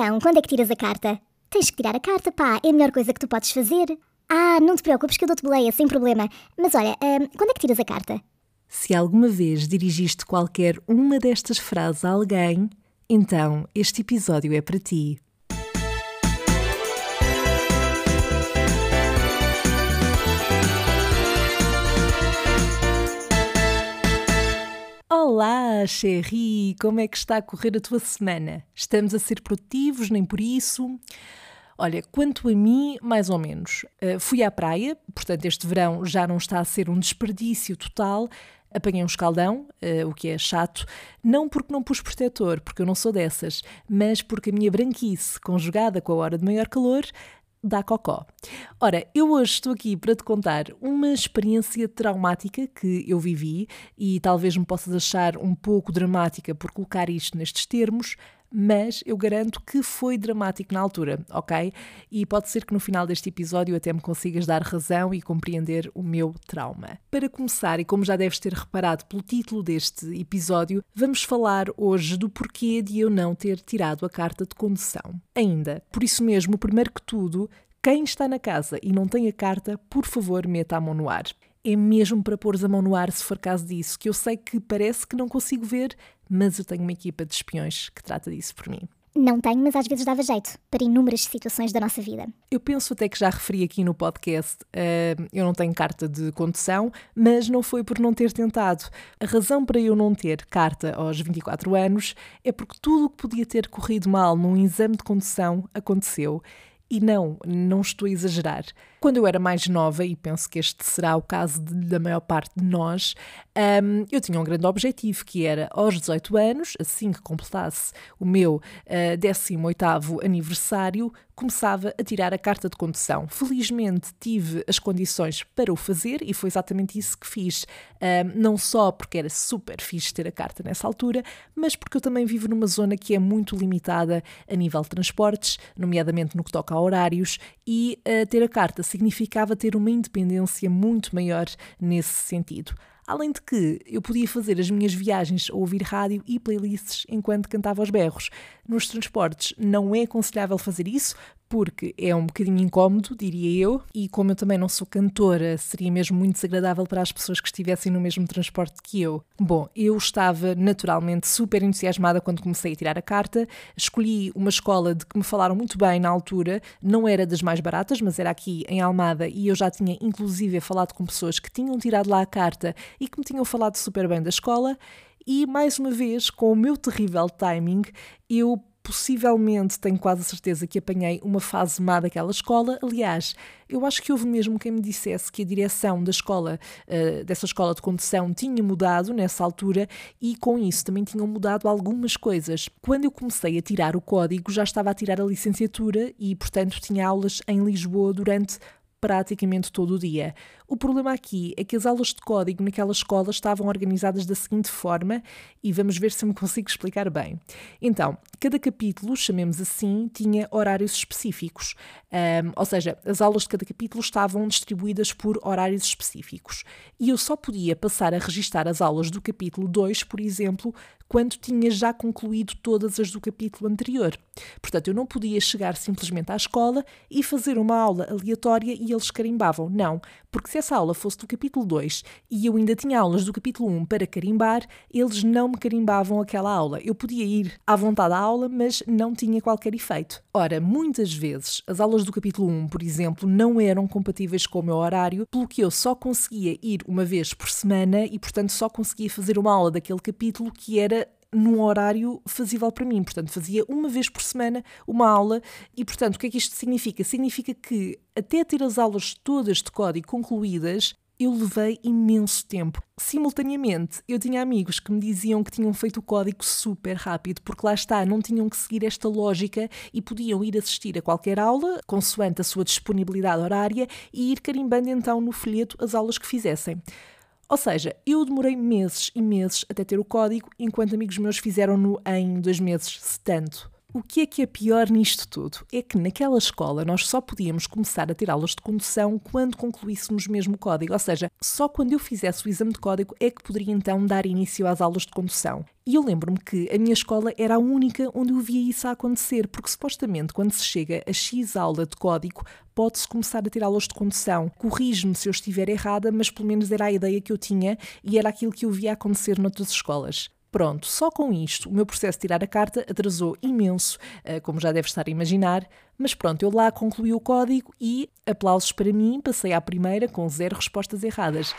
Então, quando é que tiras a carta? Tens que tirar a carta, pá, é a melhor coisa que tu podes fazer. Ah, não te preocupes que eu dou-te boleia, sem problema. Mas olha, hum, quando é que tiras a carta? Se alguma vez dirigiste qualquer uma destas frases a alguém, então este episódio é para ti. Olá, Chéri! Como é que está a correr a tua semana? Estamos a ser produtivos, nem por isso? Olha, quanto a mim, mais ou menos. Uh, fui à praia, portanto, este verão já não está a ser um desperdício total. Apanhei um escaldão, uh, o que é chato, não porque não pus protetor, porque eu não sou dessas, mas porque a minha branquice, conjugada com a hora de maior calor, dá cocó. Ora, eu hoje estou aqui para te contar uma experiência traumática que eu vivi e talvez me possas achar um pouco dramática por colocar isto nestes termos, mas eu garanto que foi dramático na altura, ok? E pode ser que no final deste episódio até me consigas dar razão e compreender o meu trauma. Para começar, e como já deves ter reparado pelo título deste episódio, vamos falar hoje do porquê de eu não ter tirado a carta de condução. Ainda, por isso mesmo, primeiro que tudo, quem está na casa e não tem a carta, por favor, meta a mão no ar é mesmo para pôr a mão no ar se for caso disso, que eu sei que parece que não consigo ver, mas eu tenho uma equipa de espiões que trata disso por mim. Não tenho, mas às vezes dava jeito para inúmeras situações da nossa vida. Eu penso até que já referi aqui no podcast, uh, eu não tenho carta de condução, mas não foi por não ter tentado. A razão para eu não ter carta aos 24 anos é porque tudo o que podia ter corrido mal num exame de condução aconteceu e não, não estou a exagerar. Quando eu era mais nova, e penso que este será o caso de, da maior parte de nós, um, eu tinha um grande objetivo, que era aos 18 anos, assim que completasse o meu uh, ah, 18º aniversário, começava a tirar a carta de condução. Felizmente tive as condições para o fazer e foi exatamente isso que fiz. Não só porque era super fixe ter a carta nessa altura, mas porque eu também vivo numa zona que é muito limitada a nível de transportes, nomeadamente no que toca a horários, e uh, ter a carta significava ter uma independência muito maior nesse sentido. Além de que eu podia fazer as minhas viagens a ouvir rádio e playlists enquanto cantava aos berros. Nos transportes não é aconselhável fazer isso, porque é um bocadinho incómodo, diria eu, e como eu também não sou cantora, seria mesmo muito desagradável para as pessoas que estivessem no mesmo transporte que eu. Bom, eu estava naturalmente super entusiasmada quando comecei a tirar a carta, escolhi uma escola de que me falaram muito bem na altura, não era das mais baratas, mas era aqui em Almada e eu já tinha inclusive falado com pessoas que tinham tirado lá a carta e que me tinham falado super bem da escola. E mais uma vez, com o meu terrível timing, eu possivelmente tenho quase a certeza que apanhei uma fase má daquela escola. Aliás, eu acho que houve mesmo quem me dissesse que a direção da escola, uh, dessa escola de condução, tinha mudado nessa altura e com isso também tinham mudado algumas coisas. Quando eu comecei a tirar o código, já estava a tirar a licenciatura e, portanto, tinha aulas em Lisboa durante praticamente todo o dia. O problema aqui é que as aulas de código naquela escola estavam organizadas da seguinte forma, e vamos ver se me consigo explicar bem. Então, cada capítulo, chamemos assim, tinha horários específicos, um, ou seja, as aulas de cada capítulo estavam distribuídas por horários específicos. E eu só podia passar a registar as aulas do capítulo 2, por exemplo, quando tinha já concluído todas as do capítulo anterior. Portanto, eu não podia chegar simplesmente à escola e fazer uma aula aleatória eles carimbavam. Não, porque se essa aula fosse do capítulo 2 e eu ainda tinha aulas do capítulo 1 para carimbar, eles não me carimbavam aquela aula. Eu podia ir à vontade à aula, mas não tinha qualquer efeito. Ora, muitas vezes as aulas do capítulo 1, por exemplo, não eram compatíveis com o meu horário, pelo que eu só conseguia ir uma vez por semana e, portanto, só conseguia fazer uma aula daquele capítulo que era num horário fazível para mim. Portanto, fazia uma vez por semana uma aula e, portanto, o que é que isto significa? Significa que até ter as aulas todas de código concluídas, eu levei imenso tempo. Simultaneamente, eu tinha amigos que me diziam que tinham feito o código super rápido, porque lá está, não tinham que seguir esta lógica e podiam ir assistir a qualquer aula, consoante a sua disponibilidade horária, e ir carimbando então no folheto as aulas que fizessem. Ou seja, eu demorei meses e meses até ter o código, enquanto amigos meus fizeram-no em dois meses, se tanto. O que é que é pior nisto tudo? É que naquela escola nós só podíamos começar a ter aulas de condução quando concluíssemos mesmo o código, ou seja, só quando eu fizesse o exame de código é que poderia então dar início às aulas de condução. E eu lembro-me que a minha escola era a única onde eu via isso a acontecer, porque supostamente quando se chega a X aula de código, pode-se começar a ter aulas de condução. Corrijo-me se eu estiver errada, mas pelo menos era a ideia que eu tinha e era aquilo que eu via acontecer noutras escolas. Pronto, só com isto o meu processo de tirar a carta atrasou imenso, eh, como já deve estar a imaginar, mas pronto, eu lá concluí o código e, aplausos para mim, passei à primeira com zero respostas erradas.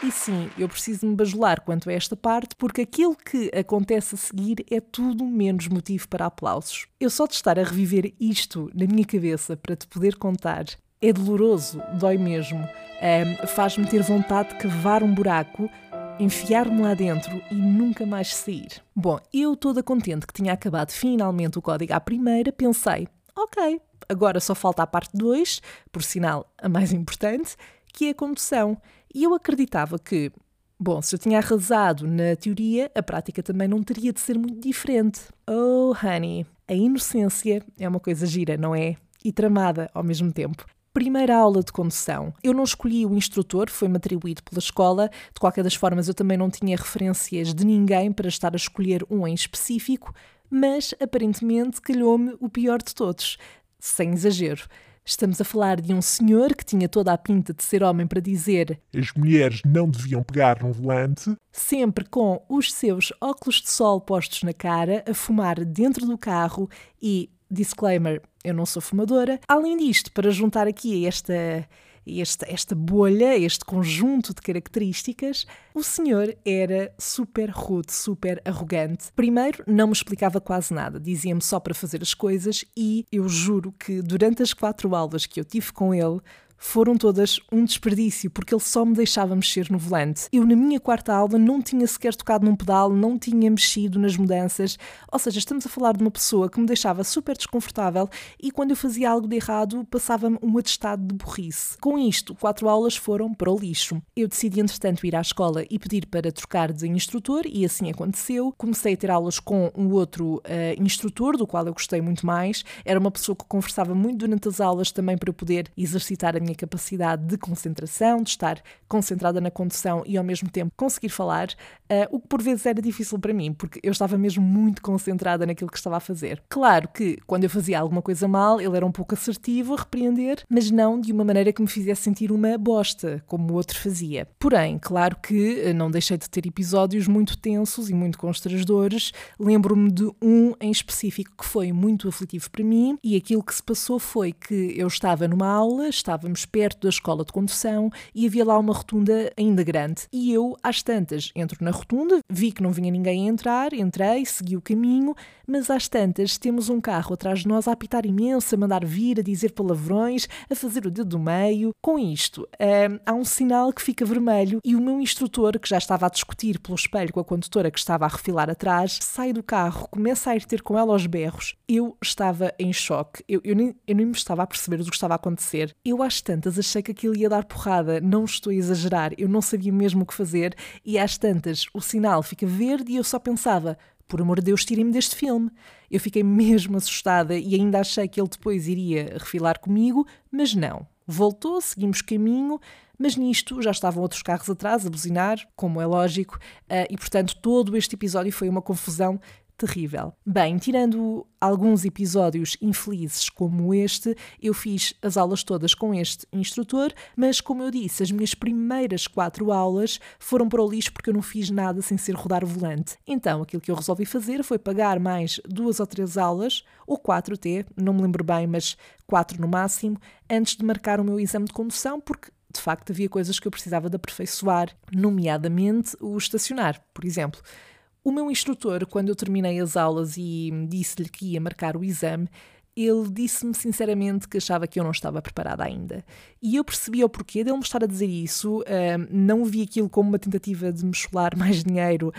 E sim, eu preciso me bajular quanto a esta parte, porque aquilo que acontece a seguir é tudo menos motivo para aplausos. Eu só de estar a reviver isto na minha cabeça para te poder contar é doloroso, dói mesmo. Um, Faz-me ter vontade de cavar um buraco, enfiar-me lá dentro e nunca mais sair. Bom, eu toda contente que tinha acabado finalmente o código à primeira, pensei, ok, agora só falta a parte 2, por sinal a mais importante, que é a condução. E eu acreditava que, bom, se eu tinha arrasado na teoria, a prática também não teria de ser muito diferente. Oh, honey, a inocência é uma coisa gira, não é? E tramada ao mesmo tempo. Primeira aula de condução. Eu não escolhi o instrutor, foi-me atribuído pela escola. De qualquer das formas, eu também não tinha referências de ninguém para estar a escolher um em específico, mas aparentemente calhou-me o pior de todos. Sem exagero. Estamos a falar de um senhor que tinha toda a pinta de ser homem para dizer as mulheres não deviam pegar no volante, sempre com os seus óculos de sol postos na cara, a fumar dentro do carro e disclaimer, eu não sou fumadora. Além disto, para juntar aqui esta, esta, esta bolha, este conjunto de características, o senhor era super rude, super arrogante. Primeiro, não me explicava quase nada, dizia-me só para fazer as coisas e eu juro que durante as quatro aulas que eu tive com ele, foram todas um desperdício, porque ele só me deixava mexer no volante. Eu, na minha quarta aula, não tinha sequer tocado num pedal, não tinha mexido nas mudanças. Ou seja, estamos a falar de uma pessoa que me deixava super desconfortável e quando eu fazia algo de errado, passava-me um atestado de burrice. Com isto, quatro aulas foram para o lixo. Eu decidi, entretanto, ir à escola e pedir para trocar de instrutor, e assim aconteceu. Comecei a ter aulas com um outro uh, instrutor, do qual eu gostei muito mais. Era uma pessoa que conversava muito durante as aulas também para eu poder exercitar a minha minha capacidade de concentração, de estar concentrada na condução e ao mesmo tempo conseguir falar, uh, o que por vezes era difícil para mim, porque eu estava mesmo muito concentrada naquilo que estava a fazer. Claro que quando eu fazia alguma coisa mal, ele era um pouco assertivo a repreender, mas não de uma maneira que me fizesse sentir uma bosta, como o outro fazia. Porém, claro que eh, não deixei de ter episódios muito tensos e muito constrangedores. Lembro-me de um em específico que foi muito aflitivo para mim, e aquilo que se passou foi que eu estava numa aula, estávamos estávamos perto da escola de condução e havia lá uma rotunda ainda grande. E eu, às tantas, entro na rotunda, vi que não vinha ninguém a entrar, entrei, segui o caminho, mas às tantas temos um carro atrás de nós a apitar imenso, a mandar vir, a dizer palavrões, a fazer o dedo do meio. Com isto, hum, há um sinal que fica vermelho e o meu instrutor, que já estava a discutir pelo espelho com a condutora que estava a refilar atrás, sai do carro, começa a ir ter com ela aos berros. Eu estava em choque. Eu, eu, nem, eu nem me estava a perceber o que estava a acontecer. Eu às tantas achei que aquilo ia dar porrada, não estou a exagerar, eu não sabia mesmo o que fazer e às tantas o sinal fica verde e eu só pensava, por amor de Deus, tirem-me deste filme. Eu fiquei mesmo assustada e ainda achei que ele depois iria refilar comigo, mas não. Voltou, seguimos caminho, mas nisto já estavam outros carros atrás a buzinar, como é lógico, eh, e portanto todo este episódio foi uma confusão terrível. Bem, tirando alguns episódios infelizes como este, eu fiz as aulas todas com este instrutor, mas como eu disse, as minhas primeiras quatro aulas foram para o lixo porque eu não fiz nada sem ser rodar volante. Então, aquilo que eu resolvi fazer foi pagar mais duas ou três aulas, ou quatro até, não me lembro bem, mas quatro no máximo, antes de marcar o meu exame de condução, porque de facto havia coisas que eu precisava de aperfeiçoar, nomeadamente o estacionar, por exemplo. O meu instrutor, quando eu terminei as aulas e disse-lhe que ia marcar o exame, ele disse-me sinceramente que achava que eu não estava preparada ainda. E eu percebi o porquê dele me estar a dizer isso. Um, não vi aquilo como uma tentativa de me chular mais dinheiro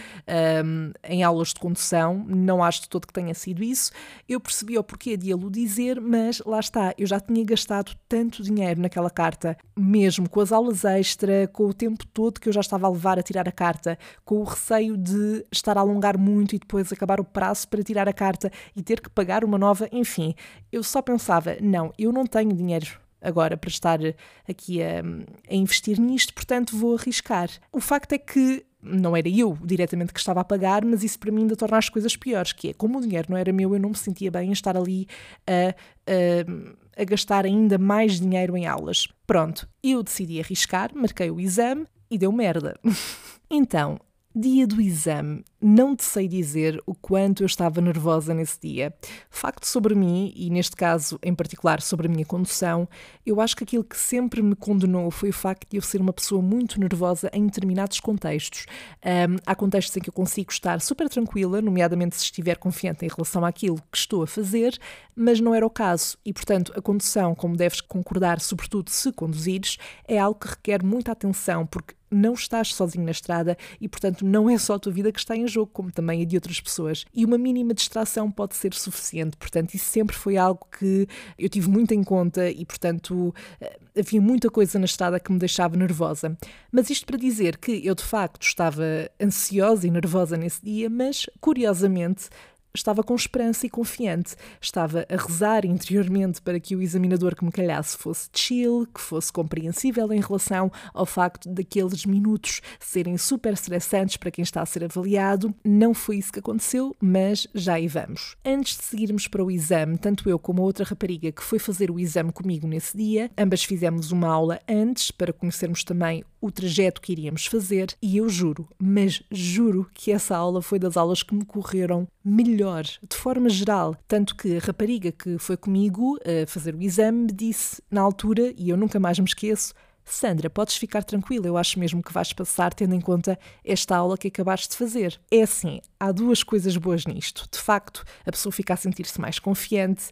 um, em aulas de condução. Não acho de todo que tenha sido isso. Eu percebi o porquê de ele o dizer, mas lá está, eu já tinha gastado tanto dinheiro naquela carta, mesmo com as aulas extra, com o tempo todo que eu já estava a levar a tirar a carta, com o receio de estar a alongar muito e depois acabar o prazo para tirar a carta e ter que pagar uma nova, enfim. Eu só pensava, não, eu não tenho dinheiro agora para estar aqui a, a, investir nisto, portanto vou arriscar. O facto é que não era eu diretamente que estava a pagar, mas isso para mim ainda torna as coisas piores, que é como o dinheiro não era meu, eu não me sentia bem em estar ali a, a, a gastar ainda mais dinheiro em aulas. Pronto, eu decidi arriscar, marquei o exame e deu merda. então, Dia do exame. Não te sei dizer o quanto eu estava nervosa nesse dia. Facto sobre mim, e neste caso em particular sobre a minha condução, eu acho que aquilo que sempre me condenou foi o facto de eu ser uma pessoa muito nervosa em determinados contextos. Um, há contextos em que eu consigo estar super tranquila, nomeadamente se estiver confiante em relação àquilo que estou a fazer, mas não era o caso. E portanto, a condução, como deves concordar, sobretudo se conduzires, é algo que requer muita atenção, porque não estás sozinho na estrada e, portanto, não é só a tua vida que está em jogo, como também a de outras pessoas. E uma mínima distração pode ser suficiente. Portanto, isso sempre foi algo que eu tive muito em conta e, portanto, eh, havia muita coisa na estrada que me deixava nervosa. Mas isto para dizer que eu, de facto, estava ansiosa e nervosa nesse dia, mas, curiosamente, Estava com esperança e confiante. Estava a rezar interiormente para que o examinador que me calhasse fosse chill, que fosse compreensível em relação ao facto daqueles minutos serem super estressantes para quem está a ser avaliado. Não foi isso que aconteceu, mas já aí vamos. Antes de seguirmos para o exame, tanto eu como a outra rapariga que foi fazer o exame comigo nesse dia, ambas fizemos uma aula antes para conhecermos também o trajeto que iríamos fazer e eu juro, mas juro que essa aula foi das aulas que me correram melhor, de forma geral. Tanto que a rapariga que foi comigo a fazer o exame me disse na altura, e eu nunca mais me esqueço, Sandra, podes ficar tranquila, eu acho mesmo que vais passar tendo em conta esta aula que acabaste de fazer. É assim, há duas coisas boas nisto. De facto, a pessoa fica a sentir-se mais confiante,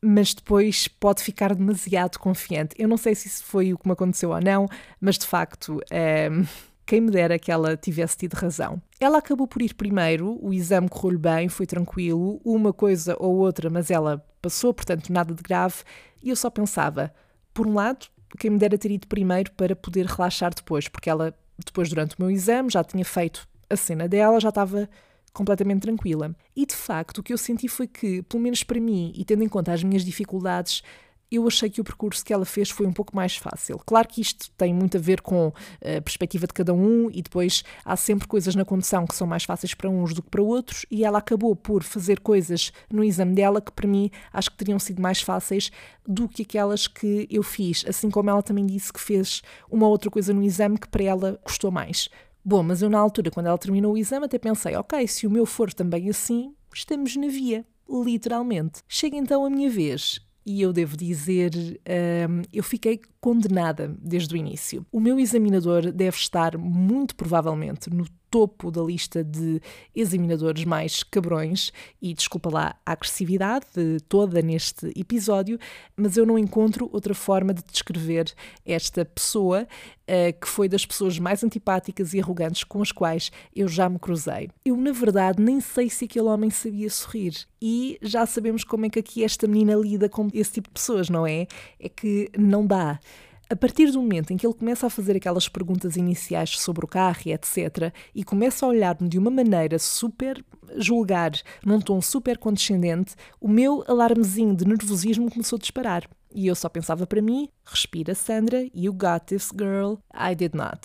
mas depois pode ficar demasiado confiante. Eu não sei se isso foi o que me aconteceu ou não, mas de facto. Ehm, quem me dera que ela tivesse tido razão. Ela acabou por ir primeiro, o exame correu-lhe bem, foi tranquilo, uma coisa ou outra, mas ela passou, portanto nada de grave, e eu só pensava, por um lado, quem me dera ter ido primeiro para poder relaxar depois, porque ela, depois durante o meu exame, já tinha feito a cena dela, já estava completamente tranquila. E de facto, o que eu senti foi que, pelo menos para mim, e tendo em conta as minhas dificuldades, eu achei que o percurso que ela fez foi um pouco mais fácil. Claro que isto tem muito a ver com a perspectiva de cada um e depois há sempre coisas na condução que são mais fáceis para uns do que para outros e ela acabou por fazer coisas no exame dela que para mim acho que teriam sido mais fáceis do que aquelas que eu fiz, assim como ela também disse que fez uma outra coisa no exame que para ela custou mais. Bom, mas eu na altura, quando ela terminou o exame, até pensei, ok, se o meu for também assim, estamos na via, literalmente. Chega então a minha vez e eu devo dizer, um, eu fiquei condenada desde o início. O meu examinador deve estar muito provavelmente no topo da lista de examinadores mais cabrões, e desculpa lá a agressividade toda neste episódio, mas eu não encontro outra forma de descrever esta pessoa, uh, que foi das pessoas mais antipáticas e arrogantes com as quais eu já me cruzei. Eu, na verdade, nem sei se aquele homem sabia sorrir, e já sabemos como é que aqui esta menina lida com esse tipo de pessoas, não é? É que não dá. A partir do momento em que ele começa a fazer aquelas perguntas iniciais sobre o carro e etc., e começa a olhar-me de uma maneira super julgar, num tom super condescendente, o meu alarmezinho de nervosismo começou a disparar. E eu só pensava para mim: respira, Sandra, you got this girl. I did not.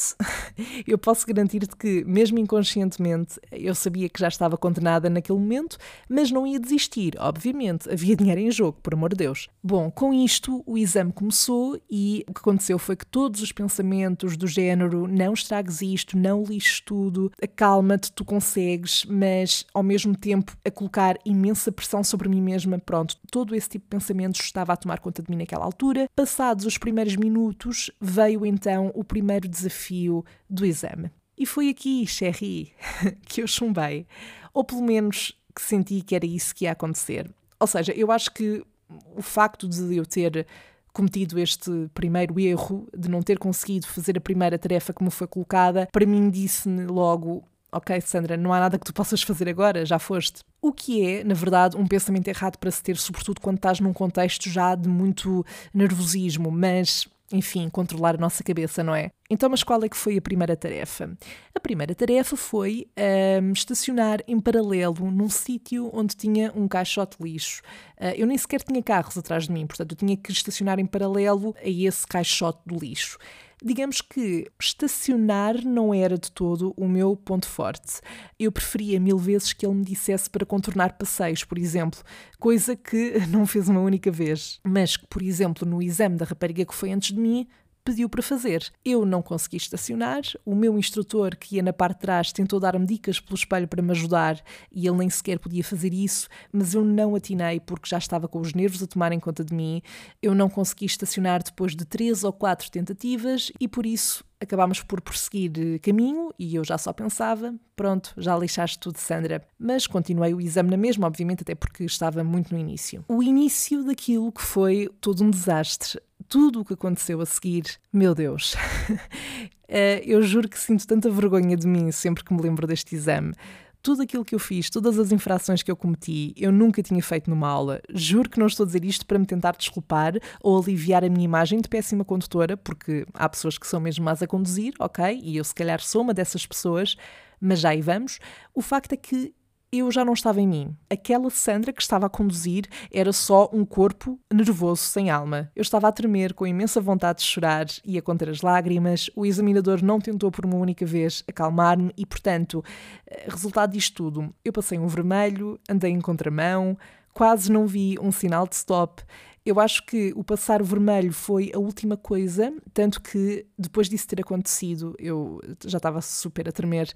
eu posso garantir-te que, mesmo inconscientemente, eu sabia que já estava condenada naquele momento, mas não ia desistir, obviamente. Havia dinheiro em jogo, por amor de Deus. Bom, com isto, o exame começou e o que aconteceu foi que todos os pensamentos do género: não estragues isto, não lixes tudo, acalma-te, tu consegues, mas ao mesmo tempo a colocar imensa pressão sobre mim mesma, pronto, todo esse tipo de pensamentos estava a tomar conta de mim naquela altura. Passados os primeiros minutos, veio então o primeiro desafio do exame. E foi aqui, Sherry, que eu chumbei. Ou pelo menos que senti que era isso que ia acontecer. Ou seja, eu acho que o facto de eu ter cometido este primeiro erro, de não ter conseguido fazer a primeira tarefa que me foi colocada, para mim disse-me logo: Ok, Sandra, não há nada que tu possas fazer agora, já foste. O que é, na verdade, um pensamento errado para se ter, sobretudo quando estás num contexto já de muito nervosismo, mas enfim, controlar a nossa cabeça, não é? Então, mas qual é que foi a primeira tarefa? A primeira tarefa foi um, estacionar em paralelo num sítio onde tinha um caixote de lixo. Uh, eu nem sequer tinha carros atrás de mim, portanto, eu tinha que estacionar em paralelo a esse caixote do lixo digamos que estacionar não era de todo o meu ponto forte. Eu preferia mil vezes que ele me dissesse para contornar passeios, por exemplo, coisa que não fez uma única vez, mas que, por exemplo, no exame da rapariga que foi antes de mim, pediu para fazer. Eu não consegui estacionar, o meu instrutor, que ia na parte de trás, tentou dar-me dicas pelo espelho para me ajudar e ele nem sequer podia fazer isso, mas eu não atinei porque já estava com os nervos a tomarem conta de mim. Eu não consegui estacionar depois de três ou quatro tentativas e por isso acabámos por prosseguir caminho e eu já só pensava, pronto, já lixaste tudo, Sandra. Mas continuei o exame na mesma, obviamente, até porque estava muito no início. O início daquilo que foi todo um desastre tudo o que aconteceu a seguir, meu Deus. Eh, eu juro que sinto tanta vergonha de mim sempre que me lembro deste exame. Tudo aquilo que eu fiz, todas as infrações que eu cometi, eu nunca tinha feito numa aula. Juro que não estou a dizer isto para me tentar desculpar ou aliviar a minha imagem de péssima condutora, porque há pessoas que são mesmo más a conduzir, ok? E eu, se calhar, sou uma dessas pessoas, mas já aí vamos. O facto é que eu já não estava em mim. Aquela Sandra que estava a conduzir era só um corpo nervoso, sem alma. Eu estava a tremer, com imensa vontade de chorar e a conter as lágrimas. O examinador não tentou por uma única vez acalmar-me e, portanto, eh, resultado disto tudo, eu passei um vermelho, andei em contramão, quase não vi um sinal de stop. Eu acho que o passar o vermelho foi a última coisa, tanto que depois disso ter acontecido, eu já estava super a tremer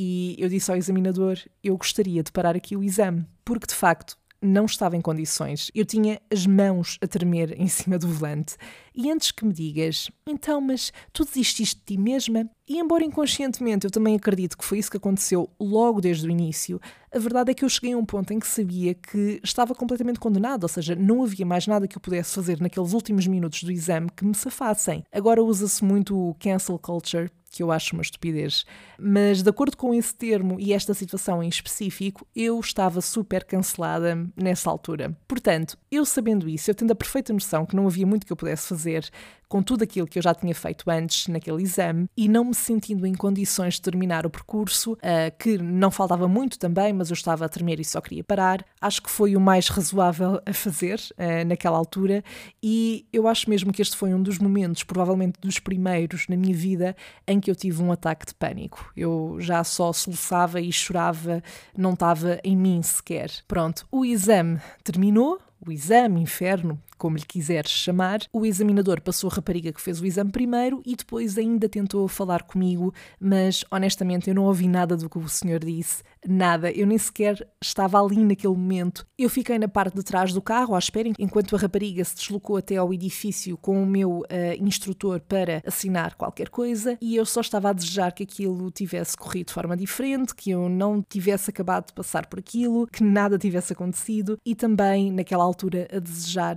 e eu disse ao examinador: eu gostaria de parar aqui o exame, porque de facto não estava em condições. Eu tinha as mãos a tremer em cima do volante. E antes que me digas, então, mas tu desististe de ti mesma? E embora inconscientemente eu também acredito que foi isso que aconteceu logo desde o início, a verdade é que eu cheguei a um ponto em que sabia que estava completamente condenado, ou seja, não havia mais nada que eu pudesse fazer naqueles últimos minutos do exame que me safassem. Agora usa-se muito o cancel culture que eu acho uma estupidez. Mas, de acordo com esse termo e esta situação em específico, eu estava super cancelada nessa altura. Portanto, eu sabendo isso, eu tendo a perfeita noção que não havia muito que eu pudesse fazer, com tudo aquilo que eu já tinha feito antes naquele exame e não me sentindo em condições de terminar o percurso, uh, que não faltava muito também, mas eu estava a tremer e só queria parar, acho que foi o mais razoável a fazer uh, naquela altura e eu acho mesmo que este foi um dos momentos, provavelmente dos primeiros na minha vida, em que eu tive um ataque de pânico. Eu já só soluçava e chorava, não estava em mim sequer. Pronto, o exame terminou, o exame, inferno, como lhe quiseres chamar, o examinador passou a rapariga que fez o exame primeiro e depois ainda tentou falar comigo, mas honestamente eu não ouvi nada do que o senhor disse, nada, eu nem sequer estava ali naquele momento. Eu fiquei na parte de trás do carro à espera enquanto a rapariga se deslocou até ao edifício com o meu uh, instrutor para assinar qualquer coisa e eu só estava a desejar que aquilo tivesse corrido de forma diferente, que eu não tivesse acabado de passar por aquilo, que nada tivesse acontecido e também naquela altura a desejar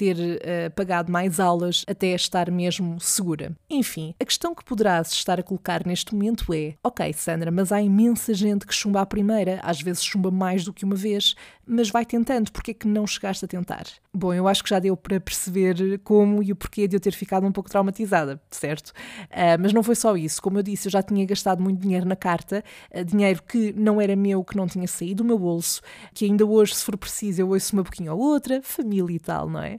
ter uh, pagado mais aulas até estar mesmo segura. Enfim, a questão que poderás estar a colocar neste momento é: ok, Sandra, mas há imensa gente que chumba à primeira, às vezes chumba mais do que uma vez, mas vai tentando, porque é que não chegaste a tentar? Bom, eu acho que já deu para perceber como e o porquê de eu ter ficado um pouco traumatizada, certo? Uh, mas não foi só isso, como eu disse, eu já tinha gastado muito dinheiro na carta, uh, dinheiro que não era meu, que não tinha saído do meu bolso, que ainda hoje, se for preciso, eu ouço uma pouquinho ou outra, família e tal, não é?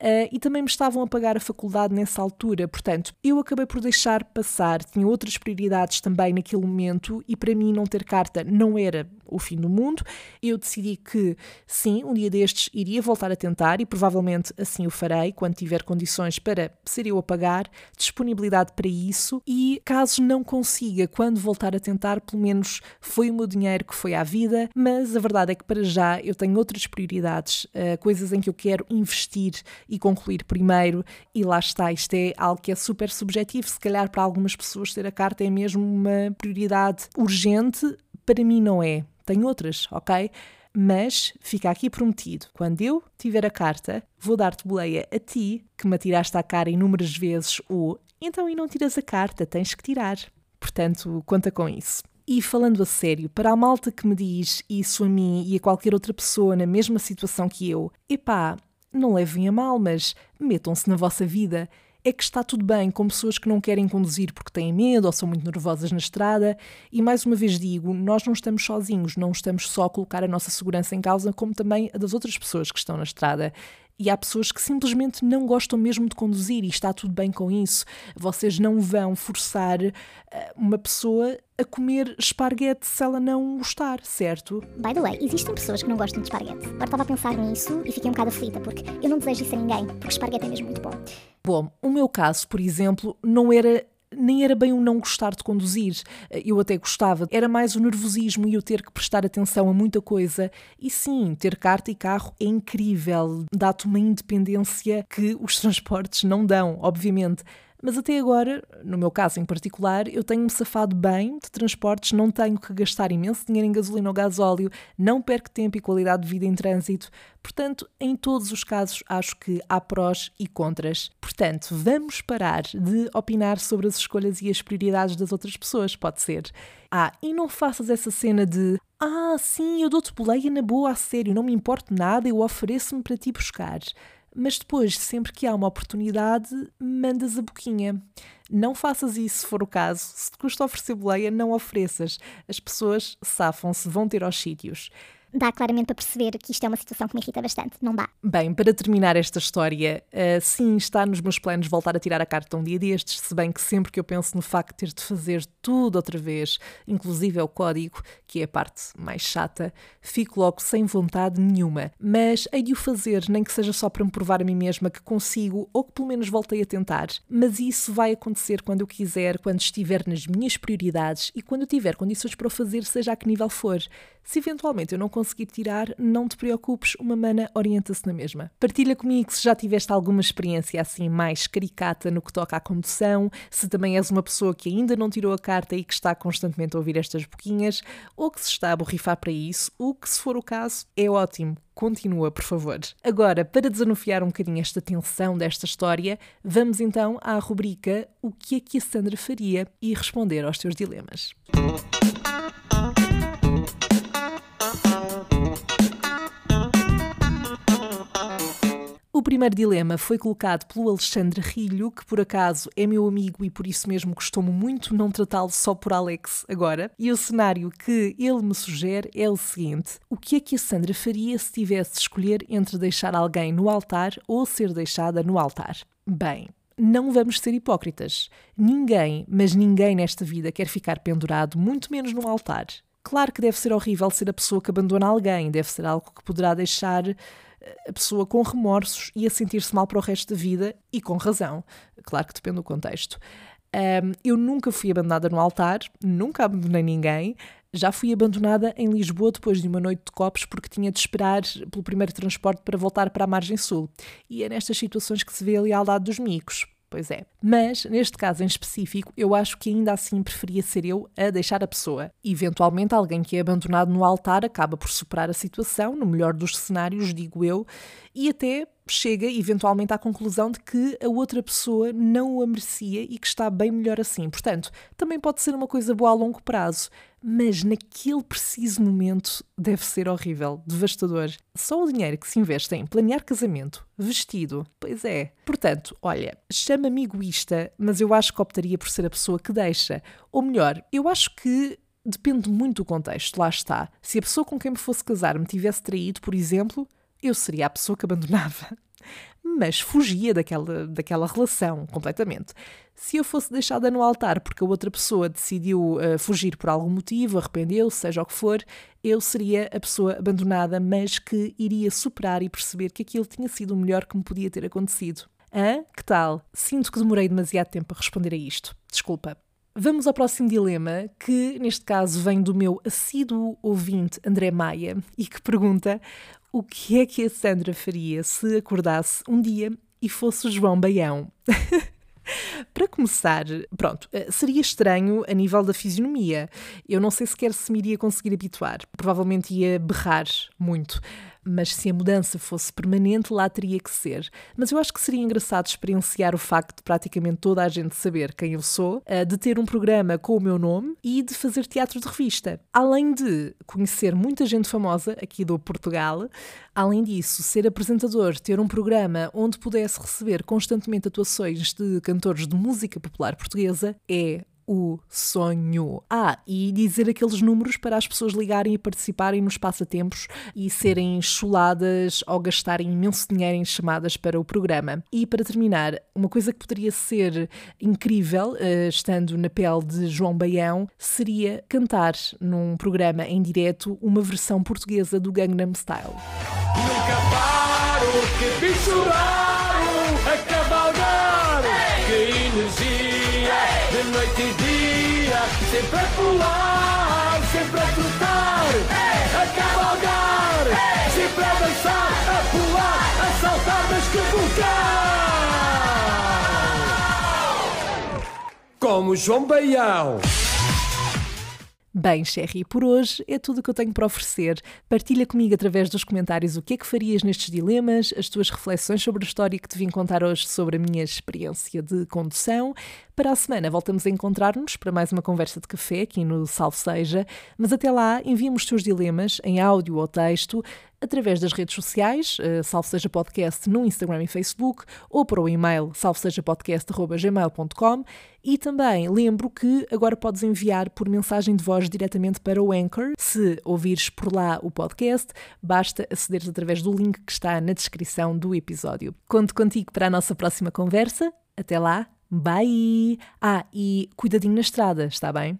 Uh, e também me estavam a pagar a faculdade nessa altura, portanto, eu acabei por deixar passar, tinha outras prioridades também naquele momento e para mim não ter carta não era o fim do mundo. Eu decidi que sim, um dia destes iria voltar a tentar e provavelmente assim o farei quando tiver condições para ser eu a pagar, disponibilidade para isso. E caso não consiga, quando voltar a tentar, pelo menos foi o meu dinheiro que foi à vida, mas a verdade é que para já eu tenho outras prioridades, uh, coisas em que eu quero investir e concluir primeiro, e lá está, isto é algo que é super subjetivo. Se calhar para algumas pessoas ter a carta é mesmo uma prioridade urgente, para mim não é tem outras, ok? Mas fica aqui prometido: quando eu tiver a carta, vou dar-te boleia a ti, que me atiraste à cara inúmeras vezes o então e não tiras a carta, tens que tirar. Portanto, conta com isso. E falando a sério, para a malta que me diz isso a mim e a qualquer outra pessoa na mesma situação que eu, epá, não levem a mal, mas metam-se na vossa vida. É que está tudo bem com pessoas que não querem conduzir porque têm medo ou são muito nervosas na estrada. E mais uma vez digo, nós não estamos sozinhos, não estamos só a colocar a nossa segurança em causa, como também a das outras pessoas que estão na estrada. E há pessoas que simplesmente não gostam mesmo de conduzir e está tudo bem com isso. Vocês não vão forçar eh, uma pessoa a comer esparguete se ela não gostar, certo? By the way, existem pessoas que não gostam de esparguete. Agora estava a pensar nisso e fiquei um bocado aflita, porque eu não desejo isso a ninguém, porque esparguete é mesmo muito bom. Bom, o meu caso, por exemplo, não era nem era bem o não gostar de conduzir. Eu até gostava. Era mais o nervosismo e o ter que prestar atenção a muita coisa. E sim, ter carta e carro é incrível. Dá-te uma independência que os transportes não dão, obviamente. Mas até agora, no meu caso em particular, eu tenho-me safado bem de transportes, não tenho que gastar imenso dinheiro em gasolina ou gasóleo, não perco tempo e qualidade de vida em trânsito. Portanto, em todos os casos, acho que há prós e contras. Portanto, vamos parar de opinar sobre as escolhas e as prioridades das outras pessoas, pode ser. Ah, e não faças essa cena de ah, sim, eu dou-te boleia na boa, a sério, não me importa nada, eu ofereço-me para ti buscar mas depois, sempre que há uma oportunidade, mandas a boquinha. Não faças isso se for o caso. Se te custa oferecer boleia, não ofereças. As pessoas safam-se, vão ter aos sítios dá claramente para perceber que isto é uma situação que me irrita bastante. Não dá. Bem, para terminar esta história, uh, sim, está nos meus planos voltar a tirar a carta um dia destes, se bem que sempre que eu penso no facto de ter de fazer tudo outra vez, inclusive o código, que é a parte mais chata, fico logo sem vontade nenhuma. Mas hei de o fazer, nem que seja só para me provar a mim mesma que consigo ou que pelo menos voltei a tentar. Mas isso vai acontecer quando eu quiser, quando estiver nas minhas prioridades e quando eu tiver condições para o fazer, seja a que nível for. Se eventualmente eu não conseguir tirar, não te preocupes, uma mana orienta-se na mesma. Partilha comigo se já tiveste alguma experiência assim mais caricata no que toca à condução, se também és uma pessoa que ainda não tirou a carta e que está constantemente a ouvir estas boquinhas, ou que se está a borrifar para isso, o que se for o caso, é ótimo continua, por favor. Agora, para desanufiar um bocadinho esta tensão desta história, vamos então à rubrica O que é que a Sandra faria e responder aos teus dilemas. O primeiro dilema foi colocado pelo Alexandre Rilho, que por acaso é meu amigo e por isso mesmo costumo muito não tratá-lo só por Alex agora. E o cenário que ele me sugere é o seguinte: o que é que a Sandra faria se tivesse de escolher entre deixar alguém no altar ou ser deixada no altar? Bem, não vamos ser hipócritas. Ninguém, mas ninguém nesta vida quer ficar pendurado, muito menos no altar. Claro que deve ser horrível ser a pessoa que abandona alguém, deve ser algo que poderá deixar a pessoa com remorsos e a sentir-se mal para o resto da vida e com razão. Claro que depende do contexto. Um, eu nunca fui abandonada no altar, nunca abandonei ninguém. Já fui abandonada em Lisboa depois de uma noite de copos porque tinha de esperar pelo primeiro transporte para voltar para a margem sul. E é nestas situações que se vê a lealdade dos micos. Pois é. Mas, neste caso em específico, eu acho que ainda assim preferia ser eu a deixar a pessoa. Eventualmente, alguém que é abandonado no altar acaba por superar a situação, no melhor dos cenários, digo eu, e até chega eventualmente à conclusão de que a outra pessoa não o merecia e que está bem melhor assim. Portanto, também pode ser uma coisa boa a longo prazo, mas naquele preciso momento deve ser horrível, devastador. Só o dinheiro que se investe em planear casamento, vestido, pois é. Portanto, olha, chama-me egoísta, mas eu acho que optaria por ser a pessoa que deixa. Ou melhor, eu acho que depende muito do contexto, lá está. Se a pessoa com quem me fosse casar me tivesse traído, por exemplo, eu seria a pessoa que abandonava. Mas fugia daquela, daquela relação completamente. Se eu fosse deixada no altar porque a outra pessoa decidiu uh, fugir por algum motivo, arrependeu-se, seja o que for, eu seria a pessoa abandonada, mas que iria superar e perceber que aquilo tinha sido o melhor que me podia ter acontecido. Hã? Que tal? Sinto que demorei demasiado tempo a responder a isto. Desculpa. Vamos ao próximo dilema, que neste caso vem do meu assíduo ouvinte André Maia e que pergunta: o que é que a Sandra faria se acordasse um dia e fosse João Baião? Para começar, pronto, eh, seria estranho a nível da fisionomia. Eu não sei sequer se me iria conseguir habituar. Provavelmente ia berrar muito mas se a mudança fosse permanente, lá teria que ser. Mas eu acho que seria engraçado experienciar o facto de praticamente toda a gente saber quem eu sou, eh, de ter um programa com o meu nome e de fazer teatro de revista. Além de conhecer muita gente famosa aqui do Portugal, além disso, ser apresentador, ter um programa onde pudesse receber constantemente atuações de cantores de música popular portuguesa, é o sonho. Ah, e dizer aqueles números para as pessoas ligarem e participarem nos passatempos e serem chuladas ou gastarem imenso dinheiro em chamadas para o programa. E para terminar, uma coisa que poderia ser incrível, uh, estando na pele de João Baião, seria cantar num programa em direto uma versão portuguesa do Gangnam Style. Nunca paro, que bicho raro, Como João Baião. Bem, Sherry, por hoje é tudo o que eu tenho para oferecer. Partilha comigo através dos comentários o que é que farias nestes dilemas, as tuas reflexões sobre a história que te vim contar hoje sobre a minha experiência de condução. Para a semana voltamos a encontrar-nos para mais uma conversa de café aqui no Salve Seja, mas até lá envia-me os teus dilemas em áudio ou texto através das redes sociais, uh, Salve Seja Podcast no Instagram e Facebook, ou para o e-mail salvesejapodcast.gmail.com e também lembro que agora podes enviar por mensagem de voz diretamente para o Anchor. Se ouvires por lá o podcast, basta acederes através do link que está na descrição do episódio. Conto contigo para a nossa próxima conversa. Até lá, bye! Ah, e cuidadinho na estrada, está bem?